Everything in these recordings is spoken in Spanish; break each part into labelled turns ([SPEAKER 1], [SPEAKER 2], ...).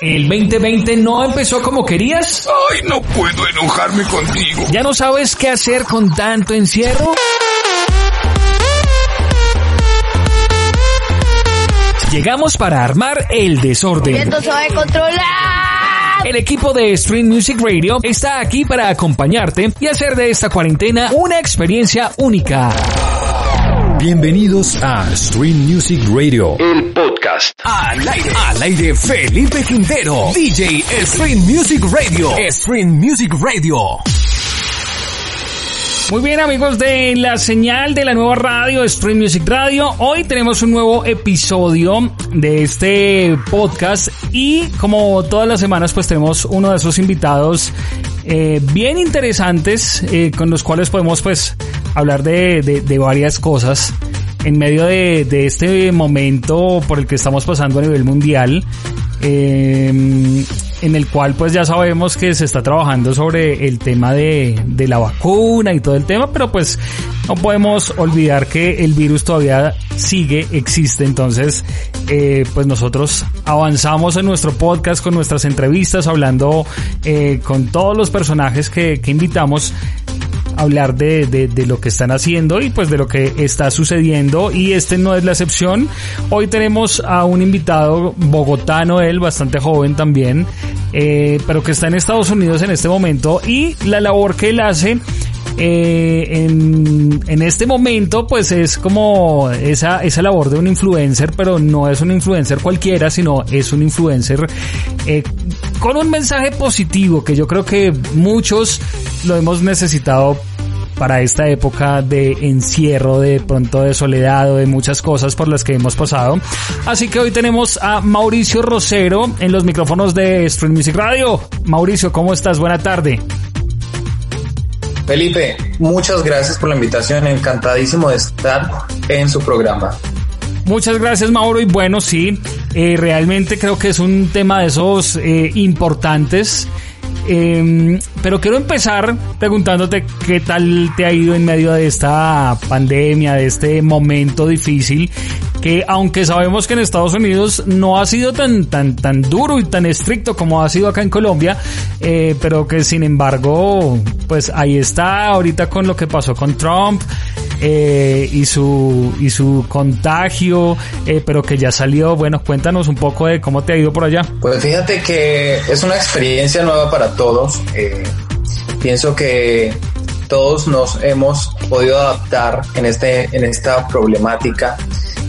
[SPEAKER 1] ¿El 2020 no empezó como querías?
[SPEAKER 2] Ay, no puedo enojarme contigo.
[SPEAKER 1] ¿Ya no sabes qué hacer con tanto encierro? Llegamos para armar el desorden.
[SPEAKER 3] Esto se va a controlar.
[SPEAKER 1] El equipo de Stream Music Radio está aquí para acompañarte y hacer de esta cuarentena una experiencia única.
[SPEAKER 4] Bienvenidos a Stream Music Radio, el podcast.
[SPEAKER 1] Al aire, al aire Felipe Quintero, DJ Stream Music Radio, Stream Music Radio. Muy bien amigos de la señal de la nueva radio Stream Music Radio, hoy tenemos un nuevo episodio de este podcast y como todas las semanas pues tenemos uno de esos invitados eh, bien interesantes eh, con los cuales podemos pues hablar de, de, de varias cosas en medio de, este momento por el que estamos pasando a nivel mundial, eh, en el cual pues ya sabemos que se está trabajando sobre el tema de, la vacuna y todo el tema, pero pues no podemos olvidar que el virus todavía sigue, existe, entonces eh, pues nosotros avanzamos en nuestro podcast con nuestras entrevistas, hablando eh, con todos los personajes que invitamos hablar de, de, de, lo que están haciendo y pues de lo que está sucediendo y este no es la excepción. Hoy tenemos a un invitado bogotano, él bastante joven también, eh, pero que está en Estados Unidos en este momento y la labor que él hace eh, en, este momento pues es como esa, esa labor de un influencer, pero no es un influencer cualquiera, sino es un influencer eh, con un mensaje positivo que yo creo que muchos lo hemos necesitado para esta época de encierro, de pronto de soledad o de muchas cosas por las que hemos pasado. Así que hoy tenemos a Mauricio Rosero en los micrófonos de Stream Music Radio. Mauricio, ¿cómo estás? Buena tarde.
[SPEAKER 5] Felipe, muchas gracias por la invitación, encantadísimo de estar en su programa.
[SPEAKER 1] Muchas gracias Mauro y bueno, sí, eh, realmente creo que es un tema de esos eh, importantes. Eh, pero quiero empezar preguntándote qué tal te ha ido en medio de esta pandemia, de este momento difícil, que aunque sabemos que en Estados Unidos no ha sido tan tan tan duro y tan estricto como ha sido acá en Colombia, eh, pero que sin embargo, pues ahí está ahorita con lo que pasó con Trump. Eh, y su y su contagio, eh, pero que ya salió. Bueno, cuéntanos un poco de cómo te ha ido por allá.
[SPEAKER 5] Pues fíjate que es una experiencia nueva para todos. Eh, pienso que todos nos hemos podido adaptar en este en esta problemática.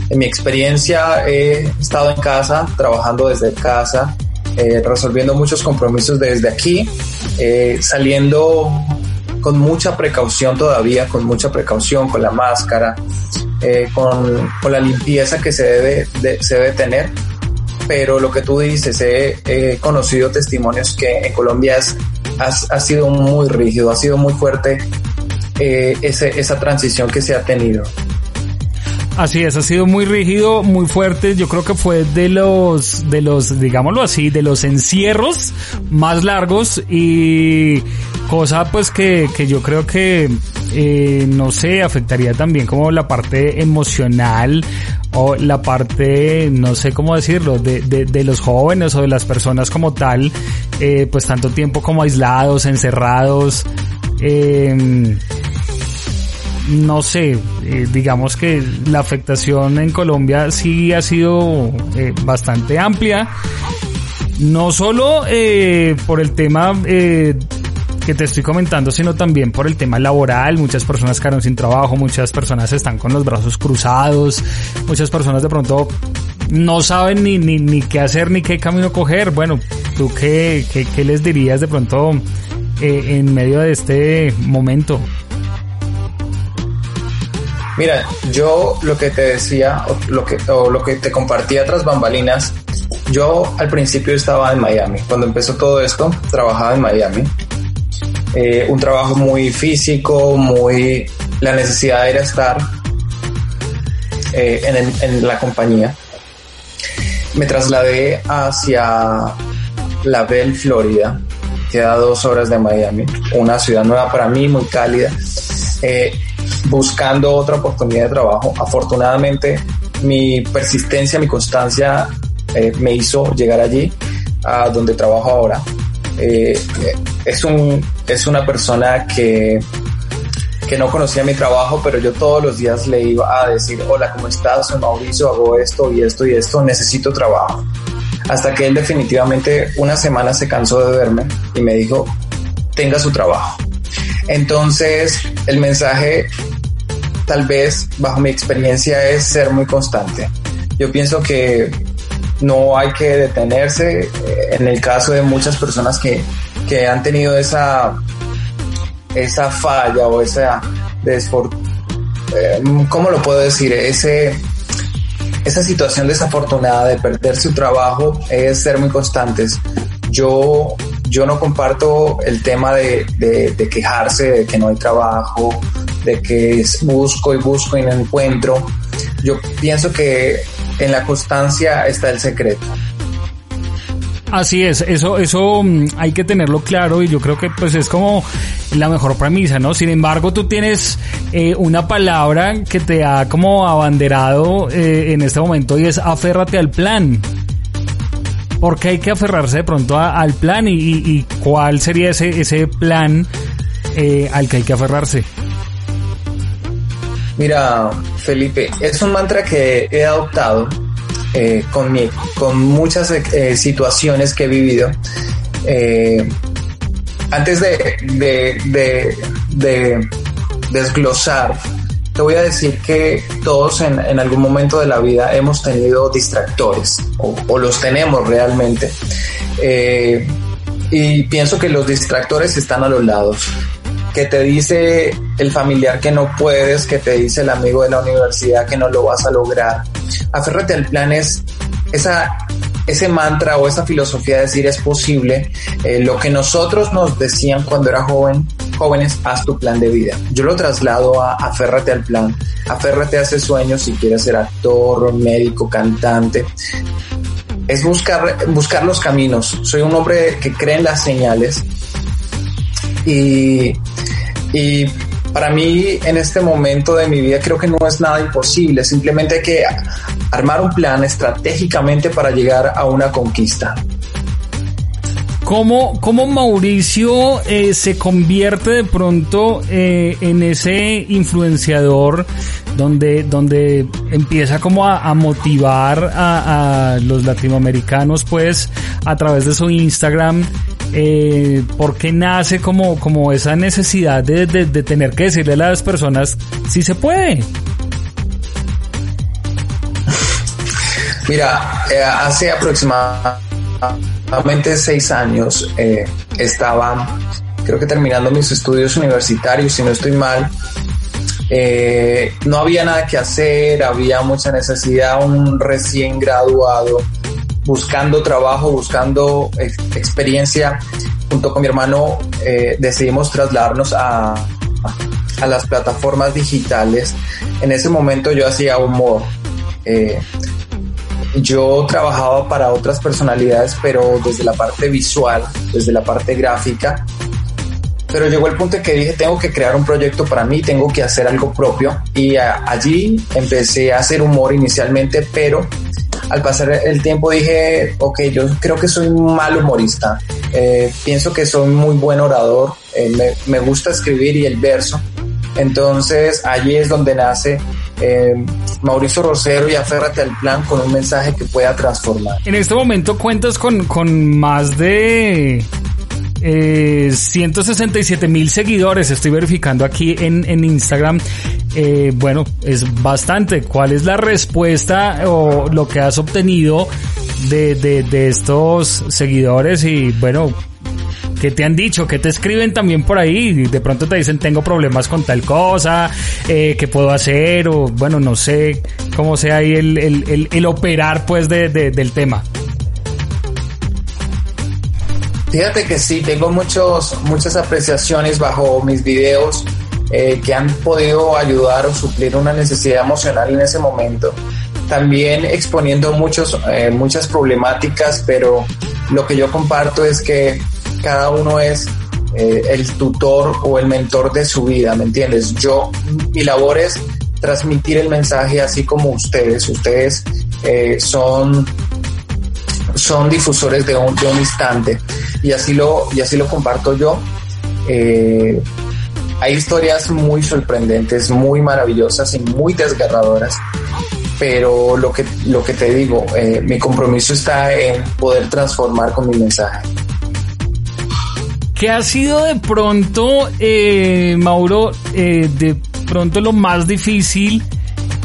[SPEAKER 5] En mi experiencia he estado en casa, trabajando desde casa, eh, resolviendo muchos compromisos desde aquí, eh, saliendo con mucha precaución todavía, con mucha precaución, con la máscara, eh, con, la limpieza que se debe, tener. Pero lo que tú dices, he, conocido testimonios que en Colombia ha, sido muy rígido, ha sido muy fuerte eh, esa transición que se ha tenido.
[SPEAKER 1] Así es, ha sido muy rígido, muy fuerte. Yo creo que fue de los, de los, digámoslo así, de los encierros más largos y cosa pues que, que yo creo que, eh, no sé, afectaría también como la parte emocional o la parte, no sé cómo decirlo, de, de, de los jóvenes o de las personas como tal, eh, pues tanto tiempo como aislados, encerrados. Eh, no sé, eh, digamos que la afectación en Colombia sí ha sido eh, bastante amplia, no solo eh, por el tema eh, que te estoy comentando, sino también por el tema laboral. Muchas personas quedaron sin trabajo, muchas personas están con los brazos cruzados, muchas personas de pronto no saben ni, ni, ni qué hacer ni qué camino coger. Bueno, ¿tú qué, qué, qué les dirías de pronto en medio de este momento?
[SPEAKER 5] Mira, yo lo que te decía, o lo que, o lo que te compartía tras bambalinas, Yo al principio estaba en Miami. Cuando empezó todo esto, trabajaba en Miami. Eh, un trabajo muy físico, muy... La necesidad era estar eh, en, en la compañía. Me trasladé hacia La Belle, Florida, queda a dos horas de Miami, una ciudad nueva para mí, muy cálida, eh, buscando otra oportunidad de trabajo. Afortunadamente, mi persistencia, mi constancia eh, me hizo llegar allí, a donde trabajo ahora. Eh, es, un, es una persona que, que no conocía mi trabajo, pero yo todos los días le iba a decir, hola, ¿cómo estás? Soy Mauricio, hago esto y esto y esto, necesito trabajo hasta que él definitivamente una semana se cansó de verme y me dijo, tenga su trabajo. Entonces, el mensaje, tal vez, bajo mi experiencia, es ser muy constante. Yo pienso que no hay que detenerse eh, en el caso de muchas personas que, que han tenido esa, esa falla o esa eh, ¿cómo lo puedo decir? Esa situación desafortunada de perder su trabajo es ser muy constantes. Yo, yo no comparto el tema de, de, quejarse de que no hay trabajo, de que busco y busco y no encuentro. Yo pienso que en la constancia está el secreto.
[SPEAKER 1] Así es, eso, eso mm, hay que tenerlo claro y yo creo que pues es como la mejor premisa, ¿no? Sin embargo, tú tienes eh, una palabra que te ha como abanderado eh, en este momento y es aférrate al plan. ¿Por qué hay que aferrarse de pronto al plan y, cuál sería ese, ese plan eh, al que hay que aferrarse?
[SPEAKER 5] Mira, Felipe, es un mantra que he adoptado eh, con, mi, con muchas eh, situaciones que he vivido. Eh, antes de, de, desglosar, te voy a decir que todos en, algún momento de la vida hemos tenido distractores o, los tenemos realmente. y pienso que los distractores están a los lados que te dice el familiar que no puedes, que te dice el amigo de la universidad que no lo vas a lograr. Aférrate al plan es esa, ese mantra o esa filosofía de decir es posible, eh, lo que nosotros nos decían cuando era joven, jóvenes, haz tu plan de vida. Yo lo traslado a aférrate al plan, aférrate a ese sueño si quieres ser actor, médico, cantante. Es buscar, buscar los caminos. Soy un hombre que cree en las señales y y para mí en este momento de mi vida creo que no es nada imposible, simplemente hay que armar un plan estratégicamente para llegar a una conquista.
[SPEAKER 1] ¿Cómo, cómo Mauricio eh, se convierte de pronto eh, en ese influenciador donde, donde empieza como a, motivar a, los latinoamericanos pues a través de su Instagram eh, ¿por qué nace como, como esa necesidad de, tener que decirle a las personas si se puede?
[SPEAKER 5] Mira, eh, hace aproximadamente seis años eh, estaba, creo que terminando mis estudios universitarios, si no estoy mal. Eh, no había nada que hacer, había mucha necesidad, un recién graduado buscando trabajo, buscando experiencia, junto con mi hermano eh, decidimos trasladarnos a, a, las plataformas digitales. En ese momento yo hacía humor. Eh, yo trabajaba para otras personalidades, pero desde la parte visual, desde la parte gráfica. Pero llegó el punto en que dije, tengo que crear un proyecto para mí, tengo que hacer algo propio. Y allí empecé a hacer humor inicialmente, pero al pasar el tiempo dije, ok, yo creo que soy un mal humorista. Eh, pienso que soy muy buen orador, eh, me, gusta escribir y el verso. Entonces allí es donde nace eh, Mauricio Rosero y aférrate al plan con un mensaje que pueda transformar.
[SPEAKER 1] En este momento cuentas con, con más de 167 mil seguidores, estoy verificando aquí en, en Instagram eh, bueno, es bastante. ¿Cuál es la respuesta o lo que has obtenido de, de, estos seguidores? Y bueno, ¿qué te han dicho? ¿Qué te escriben también por ahí? De pronto te dicen, tengo problemas con tal cosa, eh, ¿qué puedo hacer? O bueno, no sé cómo sea ahí el, el, el, operar pues de, del tema.
[SPEAKER 5] Fíjate que sí, tengo muchos, muchas apreciaciones bajo mis videos eh, que han podido ayudar o suplir una necesidad emocional en ese momento. También exponiendo muchos, eh, muchas problemáticas, pero lo que yo comparto es que cada uno es eh, el tutor o el mentor de su vida, ¿me entiendes? Yo, mi labor es transmitir el mensaje así como ustedes. Ustedes son son difusores de un, de un instante y así lo, y así lo comparto yo. Eh, hay historias muy sorprendentes, muy maravillosas y muy desgarradoras, pero lo que, lo que te digo, eh, mi compromiso está en poder transformar con mi mensaje.
[SPEAKER 1] ¿Qué ha sido de pronto, eh, Mauro, de pronto lo más difícil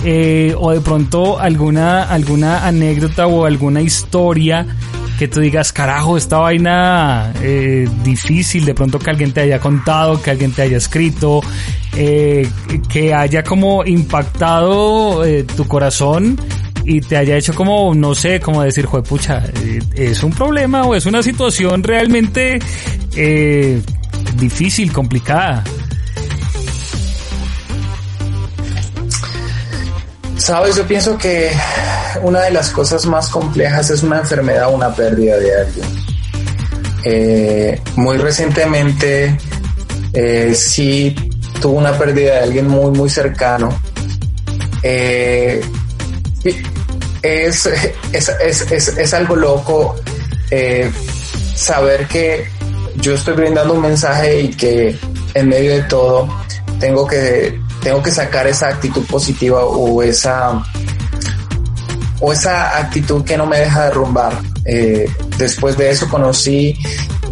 [SPEAKER 1] eh, o de pronto alguna, alguna anécdota o alguna historia que tú digas, carajo, esta vaina eh, difícil, de pronto que alguien te haya contado, que alguien te haya escrito, eh, que haya como impactado tu corazón y te haya hecho como, no sé, como decir, pucha, es un problema o es una situación realmente difícil, complicada.
[SPEAKER 5] Sabes, yo pienso que una de las cosas más complejas es una enfermedad o una pérdida de alguien. Eh, muy recientemente eh, sí tuvo una pérdida de alguien muy, muy cercano. Eh, es, es, algo loco eh, saber que yo estoy brindando un mensaje y que en medio de todo tengo que tengo que sacar esa actitud positiva o esa o esa actitud que no me deja derrumbar. Eh, después de eso conocí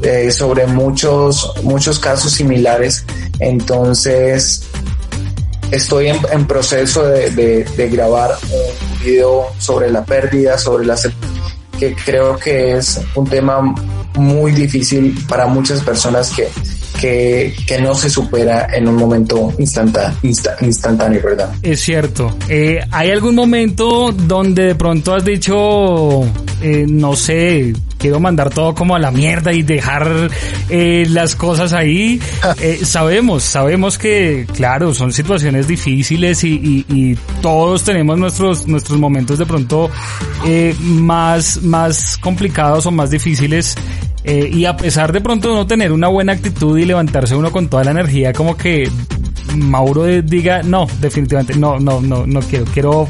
[SPEAKER 5] eh, sobre muchos, muchos casos similares. Entonces, estoy en, proceso de, grabar un video sobre la pérdida, sobre la que creo que es un tema muy difícil para muchas personas que que, no se supera en un momento instantáneo, ¿verdad?
[SPEAKER 1] Es cierto. Eh, ¿Hay algún momento donde de pronto has dicho, eh, no sé, quiero mandar todo como a la mierda y dejar eh, las cosas ahí. sabemos, sabemos que, claro, son situaciones difíciles y, y, todos tenemos nuestros, nuestros momentos de pronto más, más complicados o más difíciles eh, y a pesar de pronto no tener una buena actitud y levantarse uno con toda la energía, como que Mauro diga, no, definitivamente, no, no, no, no quiero, quiero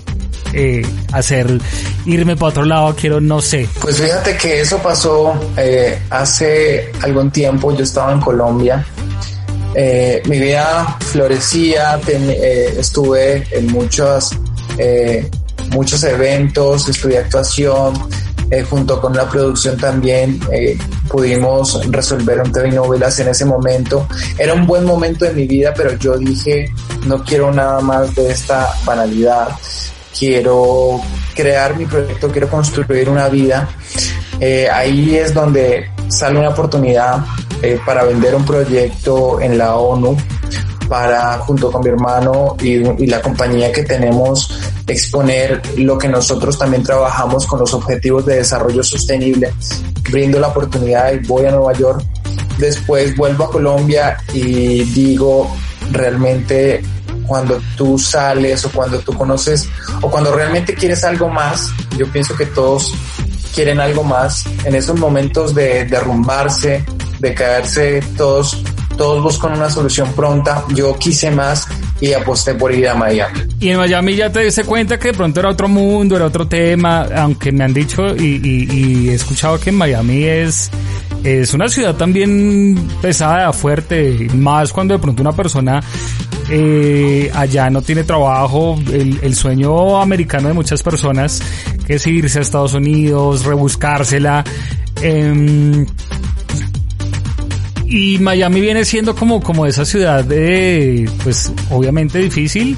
[SPEAKER 1] eh, hacer, irme para otro lado, quiero, no sé.
[SPEAKER 5] Pues fíjate que eso pasó eh, hace algún tiempo, yo estaba en Colombia. mi vida florecía, estuve en muchos, muchos eventos, estudié actuación, junto con la producción también pudimos resolver un telenovelas en ese momento. Era un buen momento de mi vida, pero yo dije, no quiero nada más de esta banalidad. Quiero crear mi proyecto, quiero construir una vida. Eh, ahí es donde sale una oportunidad para vender un proyecto en la ONU para, junto con mi hermano y, la compañía que tenemos, exponer lo que nosotros también trabajamos con los objetivos de desarrollo sostenible. Brindo la oportunidad y voy a Nueva York. Después vuelvo a Colombia y digo, realmente cuando tú sales o cuando tú conoces o cuando realmente quieres algo más, yo pienso que todos quieren algo más. En esos momentos de derrumbarse, de caerse, todos todos buscan una solución pronta. Yo quise más y aposté por ir a Miami.
[SPEAKER 1] Y en Miami ya te diste cuenta que de pronto era otro mundo, era otro tema, aunque me han dicho y, he escuchado que Miami es, es una ciudad también pesada, fuerte, más cuando de pronto una persona eh, allá no tiene trabajo, el, sueño americano de muchas personas, es irse a Estados Unidos, rebuscársela. Eh, y Miami viene siendo como, como esa ciudad de, pues obviamente difícil.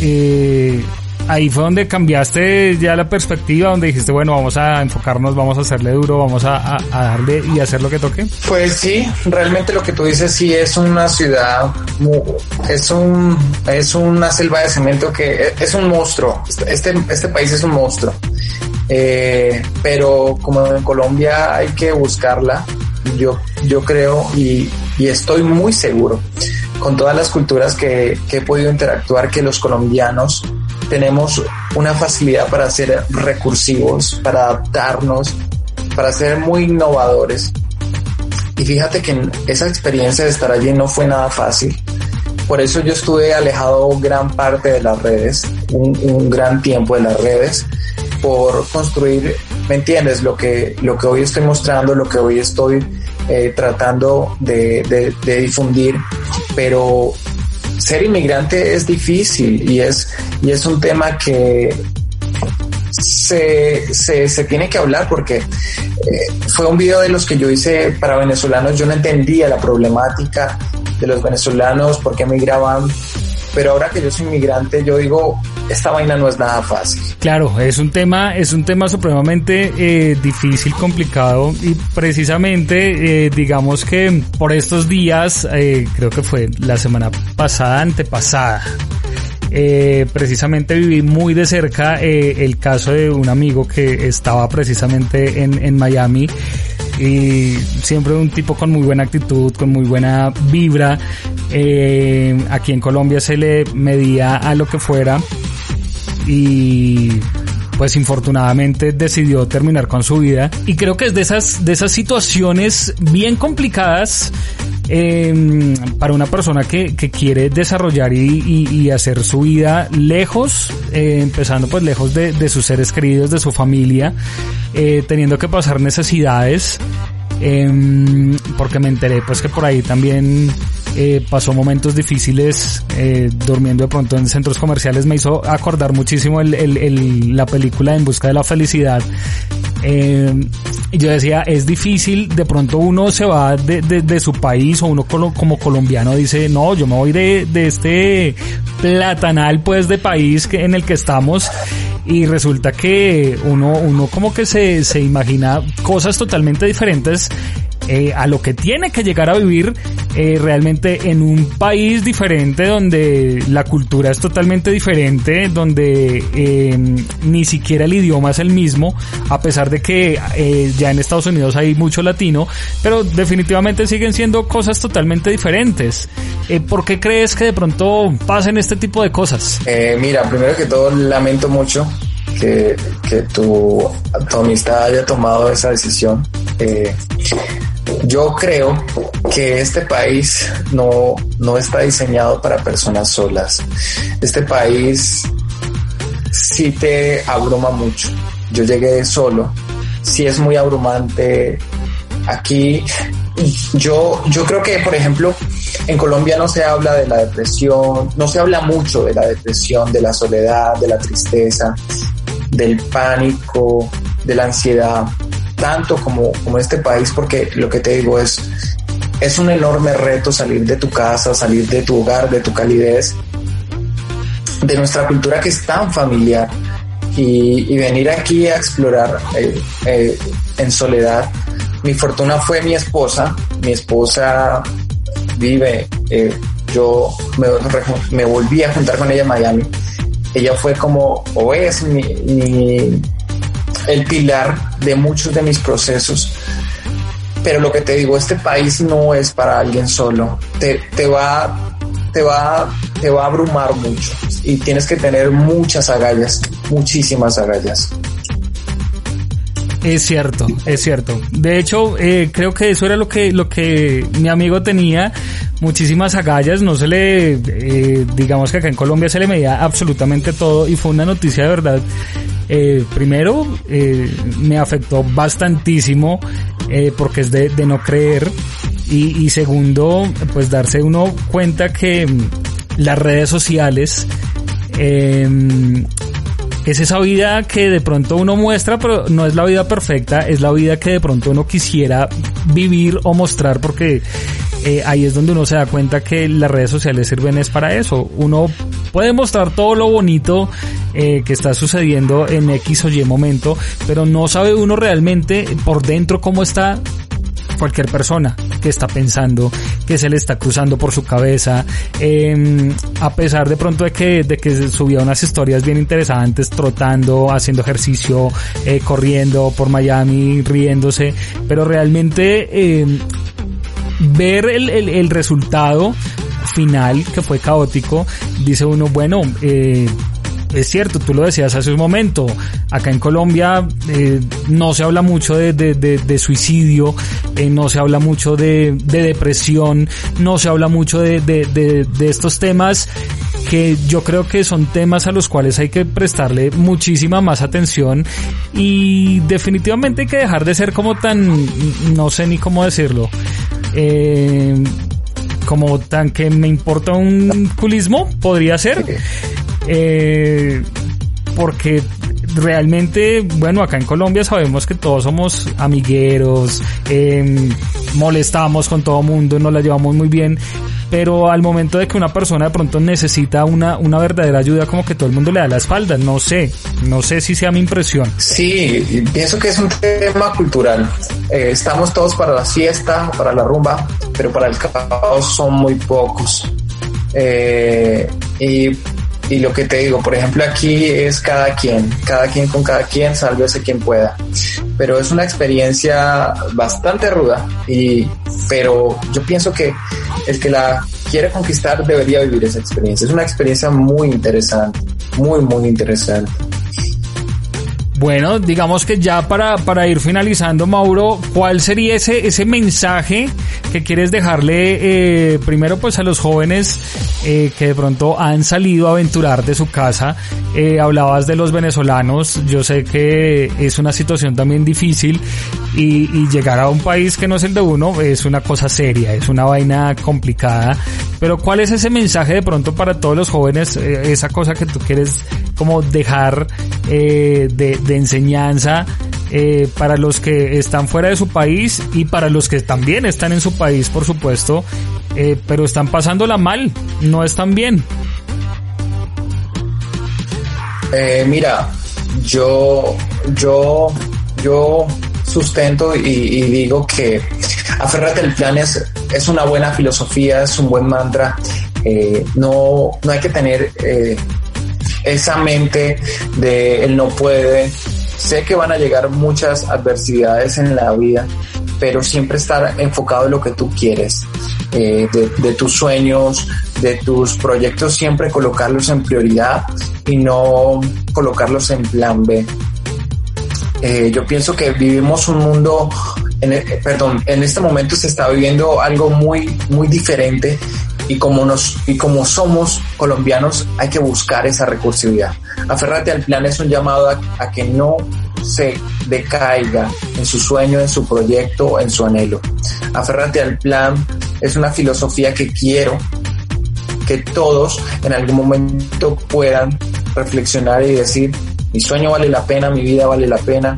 [SPEAKER 1] Eh, ahí fue donde cambiaste ya la perspectiva, donde dijiste, bueno, vamos a enfocarnos, vamos a hacerle duro, vamos a, darle y hacer lo que toque?
[SPEAKER 5] Pues sí, realmente lo que tú dices sí es una ciudad, es un, es una selva de cemento que es un monstruo. Este, este país es un monstruo. Eh, pero como en Colombia hay que buscarla, yo, yo creo y, y estoy muy seguro con todas las culturas que, que he podido interactuar que los colombianos tenemos una facilidad para ser recursivos, para adaptarnos, para ser muy innovadores. Y fíjate que esa experiencia de estar allí no fue nada fácil. Por eso yo estuve alejado gran parte de las redes, un, un gran tiempo de las redes, por construir, ¿me entiendes? Lo que, lo que hoy estoy mostrando, lo que hoy estoy eh, tratando de, de, difundir, pero ser inmigrante es difícil y es, y es un tema que se, se, se tiene que hablar porque eh, fue un video de los que yo hice para venezolanos, yo no entendía la problemática de los venezolanos, por qué migraban, pero ahora que yo soy inmigrante, yo digo, esta vaina no es nada fácil.
[SPEAKER 1] Claro, es un tema, es un tema supremamente eh, difícil, complicado y precisamente, eh, digamos que por estos días, eh, creo que fue la semana pasada, antepasada, eh, precisamente viví muy de cerca el caso de un amigo que estaba precisamente en, en Miami y siempre un tipo con muy buena actitud, con muy buena vibra. Eh, aquí en Colombia se le medía a lo que fuera y pues infortunadamente decidió terminar con su vida. Y creo que es de esas de esas situaciones bien complicadas eh, para una persona que, que quiere desarrollar y, y, y, hacer su vida lejos, eh, empezando pues lejos de, de, sus seres queridos, de su familia, eh, teniendo que pasar necesidades, em, porque me enteré pues que por ahí también eh, pasó momentos difíciles eh, durmiendo de pronto en centros comerciales. Me hizo acordar muchísimo el, la película En Busca de la Felicidad. Eh, yo decía, es difícil, de pronto uno se va de su país o uno como colombiano dice, no, yo me voy de, de este platanal pues de país que, en el que estamos y resulta que uno, uno como que se, se imagina cosas totalmente diferentes eh, a lo que tiene que llegar a vivir eh, realmente en un país diferente donde la cultura es totalmente diferente, donde eh, ni siquiera el idioma es el mismo, a pesar de que eh, ya en Estados Unidos hay mucho latino, pero definitivamente siguen siendo cosas totalmente diferentes. ¿Por qué crees que de pronto pasen este tipo de cosas?
[SPEAKER 5] Mira, primero que todo lamento mucho que, tu, amistad haya tomado esa decisión. Yo creo que este país no, no está diseñado para personas solas. Este país sí te abruma mucho. Yo llegué solo. Sí es muy abrumante. Aquí yo, yo creo que, por ejemplo, en Colombia no se habla de la depresión, no se habla mucho de la depresión, de la soledad, de la tristeza, del pánico, de la ansiedad tanto como, como este país, porque lo que te digo es, es un enorme reto salir de tu casa, salir de tu hogar, de tu calidez, de nuestra cultura que es tan familiar y, venir aquí a explorar eh, eh, en soledad. Mi fortuna fue mi esposa, mi esposa vive, eh, yo me, volví a juntar con ella en Miami. Ella fue como, o es mi el pilar de muchos de mis procesos. Pero lo que te digo, este país no es para alguien solo. Te, te va, te va, te va a abrumar mucho y tienes que tener muchas agallas, muchísimas agallas.
[SPEAKER 1] Es cierto, es cierto. De hecho, eh, creo que eso era lo que, lo que mi amigo tenía. Muchísimas agallas, no se le, eh, digamos que acá en Colombia se le medía absolutamente todo y fue una noticia de verdad. Eh, primero, eh, me afectó bastantísimo eh, porque es de, no creer y, segundo, pues darse uno cuenta que mm, las redes sociales eh, es esa vida que de pronto uno muestra, pero no es la vida perfecta, es la vida que de pronto uno quisiera vivir o mostrar porque ahí es donde uno se da cuenta que las redes sociales sirven es para eso. Uno puede mostrar todo lo bonito eh, que está sucediendo en X o Y momento, pero no sabe uno realmente por dentro cómo está cualquier persona que está pensando, que se le está cruzando por su cabeza, em, a pesar de pronto de que, de que subía unas historias bien interesantes, trotando, haciendo ejercicio, eh, corriendo por Miami, riéndose, pero realmente em, ver el, el, el resultado final que fue caótico, dice uno, bueno, eh, es cierto, tú lo decías hace un momento, acá en Colombia eh, no se habla mucho de, de, de, suicidio, eh, no se habla mucho de, depresión, no se habla mucho de, estos temas que yo creo que son temas a los cuales hay que prestarle muchísima más atención y definitivamente hay que dejar de ser como tan, no sé ni cómo decirlo, eh, como tan que me importa un culismo, podría ser. Eh, porque realmente, bueno, acá en Colombia sabemos que todos somos amigueros, eh, molestamos con todo mundo, nos la llevamos muy bien, pero al momento de que una persona de pronto necesita una, una verdadera ayuda, como que todo el mundo le da la espalda, no sé, no sé si sea mi impresión.
[SPEAKER 5] Sí, pienso que es un tema cultural. Eh, estamos todos para la fiesta, para la rumba, pero para el caos son muy pocos. Eh, y y lo que te digo, por ejemplo, aquí es cada quien, cada quien con cada quien, sálvese quien pueda. Pero es una experiencia bastante ruda y, pero yo pienso que el que la quiere conquistar debería vivir esa experiencia. Es una experiencia muy interesante, muy, muy interesante.
[SPEAKER 1] Bueno, digamos que ya para, para ir finalizando, Mauro, ¿cuál sería ese, ese mensaje que quieres dejarle eh, primero pues a los jóvenes eh, que de pronto han salido a aventurar de su casa? Eh, hablabas de los venezolanos, yo sé que es una situación también difícil y, y, llegar a un país que no es el de uno es una cosa seria, es una vaina complicada, pero ¿cuál es ese mensaje de pronto para todos los jóvenes, eh, esa cosa que tú quieres como dejar eh, de, enseñanza eh, para los que están fuera de su país y para los que también están en su país, por supuesto, eh, pero están pasándola mal, no están bien.
[SPEAKER 5] Eh, mira, yo, yo, yo sustento y, digo que aférrate al plan es, es una buena filosofía, es un buen mantra. No, no hay que tener esa mente de él no puede. Sé que van a llegar muchas adversidades en la vida, pero siempre estar enfocado en lo que tú quieres, eh, de, tus sueños, de tus proyectos, siempre colocarlos en prioridad y no colocarlos en plan B. Eh, yo pienso que vivimos un mundo, perdón, en este momento se está viviendo algo muy, muy diferente y como nos y como somos colombianos hay que buscar esa recursividad. Aferrate al plan es un llamado a, que no se decaiga en su sueño, en su proyecto, en su anhelo. Aferrate al plan es una filosofía que quiero que todos en algún momento puedan reflexionar y decir, mi sueño vale la pena, mi vida vale la pena,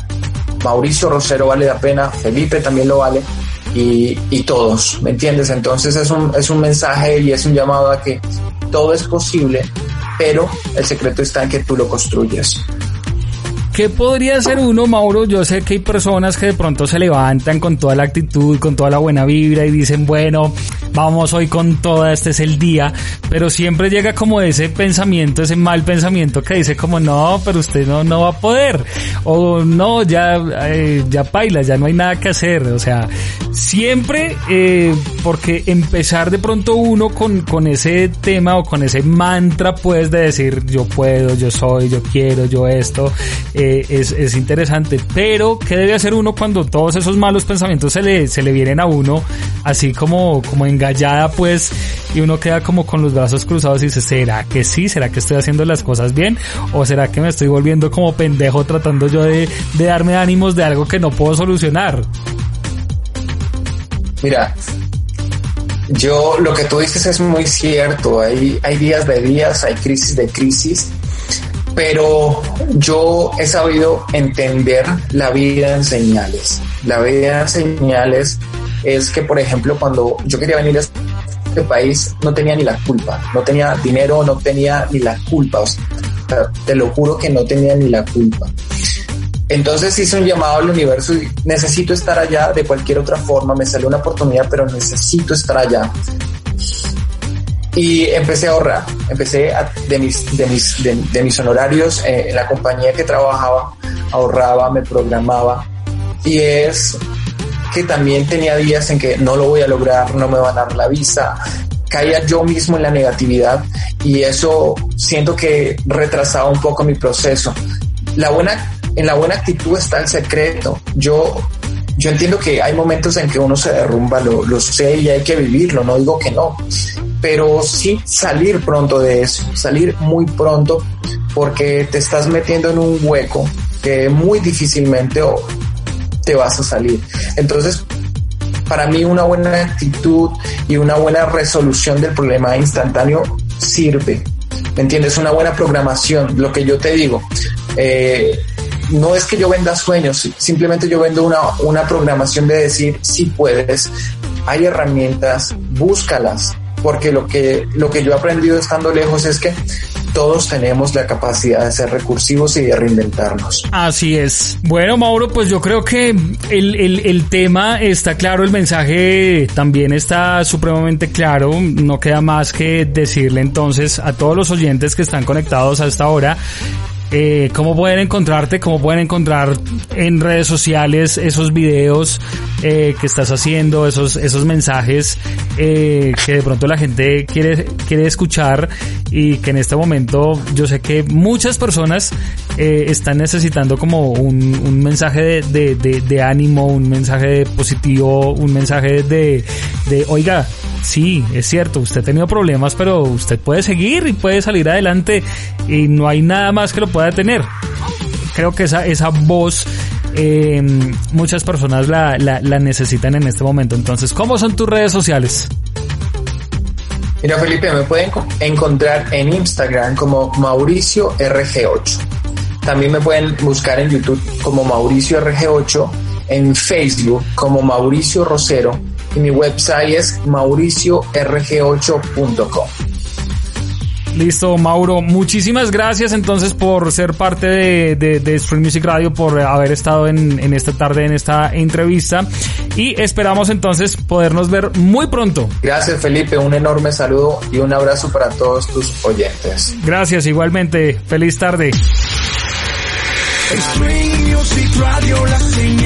[SPEAKER 5] Mauricio Rosero vale la pena, Felipe también lo vale, y, todos, ¿me entiendes? Entonces es un, es un mensaje y es un llamado a que todo es posible, pero el secreto está en que tú lo construyes.
[SPEAKER 1] ¿Qué podría hacer uno, Mauro? Yo sé que hay personas que de pronto se levantan con toda la actitud, con toda la buena vibra y dicen, bueno, vamos hoy con toda, este es el día, pero siempre llega como ese pensamiento, ese mal pensamiento que dice como, no, pero usted no, no va a poder, o no, ya, eh, ya paila, ya no hay nada que hacer, o sea, siempre, eh, porque empezar de pronto uno con, con ese tema o con ese mantra, pues, de decir, yo puedo, yo soy, yo quiero, yo esto, eh, es, es, interesante. Pero, ¿qué debe hacer uno cuando todos esos malos pensamientos se le, se le vienen a uno así como, como engallada, pues, y uno queda como con los brazos cruzados y dice, ¿será que sí? ¿Será que estoy haciendo las cosas bien? ¿O será que me estoy volviendo como pendejo tratando yo de, de darme ánimos de algo que no puedo solucionar?
[SPEAKER 5] Mira, yo lo que tú dices es muy cierto. Hay, hay días de días, hay crisis de crisis pero yo he sabido entender la vida en señales. La vida en señales es que, por ejemplo, cuando yo quería venir a este país, no tenía ni la culpa, no tenía dinero, no tenía ni la culpa, te lo juro que no tenía ni la culpa. Entonces hice un llamado al universo y necesito estar allá de cualquier otra forma. Me salió una oportunidad, pero necesito estar allá. Y empecé a ahorrar. Empecé de, mis, de, mis, de, mis honorarios eh, en la compañía que trabajaba, ahorraba, me programaba. Y es que también tenía días en que no lo voy a lograr, no me van a dar la visa, caía yo mismo en la negatividad y eso siento que retrasaba un poco mi proceso. La buena en la buena actitud está el secreto. Yo, yo entiendo que hay momentos en que uno se derrumba, lo, lo sé y hay que vivirlo, no digo que no, pero sí salir pronto de eso, salir muy pronto porque te estás metiendo en un hueco que muy difícilmente te vas a salir. Entonces, para mí una buena actitud y una buena resolución del problema instantáneo sirve. ¿Me entiendes? Una buena programación, lo que yo te digo. Eh, no es que yo venda sueños, simplemente yo vendo una, una programación de decir si puedes, hay herramientas, búscalas, porque lo que, lo que yo he aprendido estando lejos es que todos tenemos la capacidad de ser recursivos y de reinventarnos.
[SPEAKER 1] Así es. Bueno, Mauro, pues yo creo que el, el, el, tema está claro, el mensaje también está supremamente claro. No queda más que decirle entonces a todos los oyentes que están conectados a esta hora eh, cómo pueden encontrarte, cómo pueden encontrar en redes sociales esos videos eh, que estás haciendo, esos, esos mensajes eh, que de pronto la gente quiere, quiere escuchar y que en este momento yo sé que muchas personas eh, están necesitando como un, un mensaje de, de, de, de, ánimo, un mensaje positivo, un mensaje de, de, oiga, sí, es cierto, usted ha tenido problemas, pero usted puede seguir y puede salir adelante y no hay nada más que lo pueda detener. Creo que esa, esa voz eh, muchas personas la, la, la necesitan en este momento. Entonces, ¿cómo son tus redes sociales?
[SPEAKER 5] Mira, Felipe, me pueden encontrar en Instagram como Mauricio RG8. También me pueden buscar en YouTube como Mauricio RG8, en Facebook como Mauricio Rosero y mi website es mauriciorg8.com.
[SPEAKER 1] Listo, Mauro. Muchísimas gracias entonces por ser parte de, de, de Stream Music Radio, por haber estado en, en, esta tarde, en esta entrevista. Y esperamos entonces podernos ver muy pronto.
[SPEAKER 5] Gracias, Felipe. Un enorme saludo y un abrazo para todos tus oyentes.
[SPEAKER 1] Gracias, igualmente. Feliz tarde.
[SPEAKER 2] Stream Music Radio, la señal